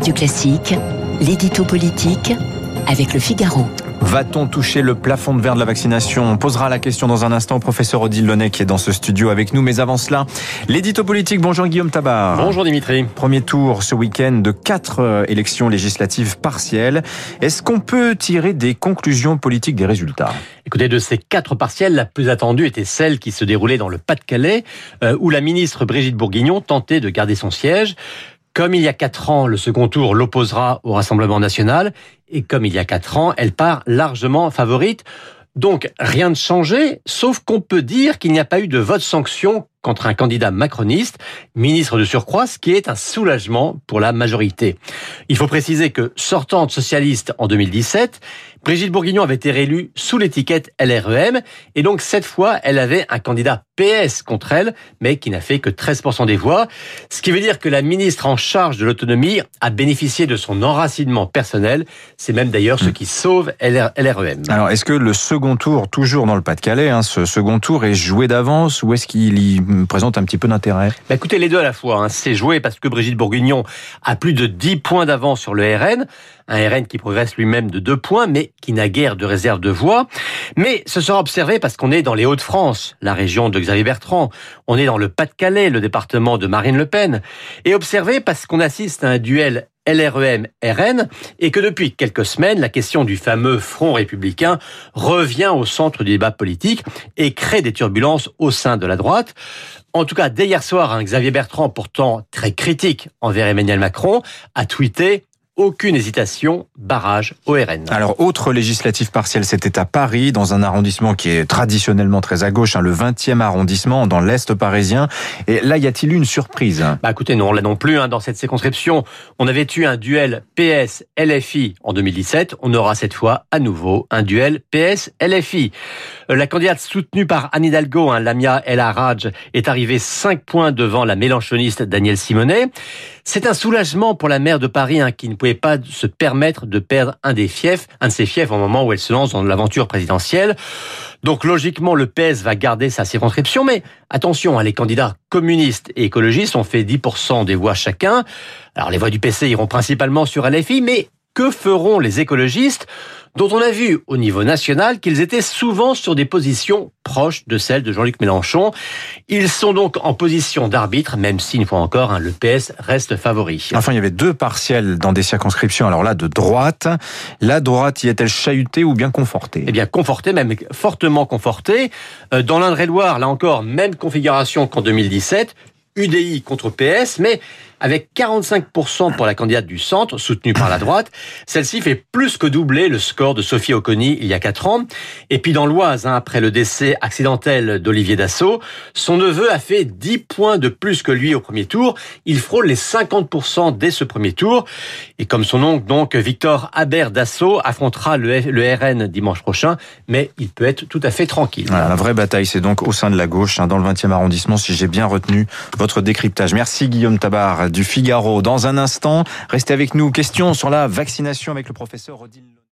Radio Classique, l'édito politique avec le Figaro. Va-t-on toucher le plafond de verre de la vaccination? On posera la question dans un instant au professeur Odile Launay qui est dans ce studio avec nous. Mais avant cela, l'édito politique. Bonjour Guillaume Tabar. Bonjour Dimitri. Premier tour ce week-end de quatre euh, élections législatives partielles. Est-ce qu'on peut tirer des conclusions politiques des résultats? Écoutez, de ces quatre partielles, la plus attendue était celle qui se déroulait dans le Pas-de-Calais, euh, où la ministre Brigitte Bourguignon tentait de garder son siège. Comme il y a quatre ans, le second tour l'opposera au Rassemblement national, et comme il y a quatre ans, elle part largement favorite. Donc rien de changé, sauf qu'on peut dire qu'il n'y a pas eu de vote sanction contre un candidat macroniste, ministre de surcroît, ce qui est un soulagement pour la majorité. Il faut préciser que, sortant de socialiste en 2017, Brigitte Bourguignon avait été réélue sous l'étiquette LREM, et donc cette fois, elle avait un candidat PS contre elle, mais qui n'a fait que 13% des voix, ce qui veut dire que la ministre en charge de l'autonomie a bénéficié de son enracinement personnel. C'est même d'ailleurs ce qui sauve LREM. Alors, est-ce que le second tour, toujours dans le Pas-de-Calais, hein, ce second tour est joué d'avance, ou est-ce qu'il y présente un petit peu d'intérêt bah Écoutez, les deux à la fois. Hein. C'est joué parce que Brigitte Bourguignon a plus de 10 points d'avance sur le RN, un RN qui progresse lui-même de 2 points, mais qui n'a guère de réserve de voix. Mais ce sera observé parce qu'on est dans les Hauts-de-France, la région de Xavier Bertrand. On est dans le Pas-de-Calais, le département de Marine Le Pen. Et observé parce qu'on assiste à un duel LREM-RN et que depuis quelques semaines, la question du fameux front républicain revient au centre du débat politique et crée des turbulences au sein de la droite. En tout cas, dès hier soir, hein, Xavier Bertrand, pourtant très critique envers Emmanuel Macron, a tweeté aucune hésitation, barrage au RN. Alors, autre législative partielle, c'était à Paris, dans un arrondissement qui est traditionnellement très à gauche, hein, le 20e arrondissement, dans l'Est parisien. Et là, y a-t-il eu une surprise? Bah écoutez, non, là non plus. Hein, dans cette circonscription, on avait eu un duel PS-LFI en 2017. On aura cette fois à nouveau un duel PS-LFI. Euh, la candidate soutenue par Anne Hidalgo, hein, Lamia El Haraj, est arrivée 5 points devant la mélanchoniste Danielle Simonet. C'est un soulagement pour la maire de Paris qui ne pouvait pas se permettre de perdre un des fiefs, un de ses fiefs au moment où elle se lance dans l'aventure présidentielle. Donc logiquement, le PS va garder sa circonscription, mais attention, hein, les candidats communistes et écologistes ont fait 10% des voix chacun. Alors les voix du PC iront principalement sur LFI, mais que feront les écologistes dont on a vu au niveau national qu'ils étaient souvent sur des positions proches de celles de Jean-Luc Mélenchon. Ils sont donc en position d'arbitre, même si, une fois encore, hein, le PS reste favori. Enfin, il y avait deux partiels dans des circonscriptions, alors là, de droite. La droite y est-elle chahutée ou bien confortée? Eh bien, confortée, même fortement confortée. Euh, dans l'Indre-et-Loire, là encore, même configuration qu'en 2017. UDI contre PS, mais avec 45% pour la candidate du centre, soutenue par la droite. Celle-ci fait plus que doubler le score de Sophie Oconi il y a 4 ans. Et puis dans l'Oise, hein, après le décès accidentel d'Olivier Dassault, son neveu a fait 10 points de plus que lui au premier tour. Il frôle les 50% dès ce premier tour. Et comme son oncle, donc, Victor Haber Dassault affrontera le, RN dimanche prochain, mais il peut être tout à fait tranquille. la vraie bataille, c'est donc au sein de la gauche, hein, dans le 20e arrondissement, si j'ai bien retenu votre décryptage. Merci Guillaume Tabar du Figaro. Dans un instant, restez avec nous. Question sur la vaccination avec le professeur Odile.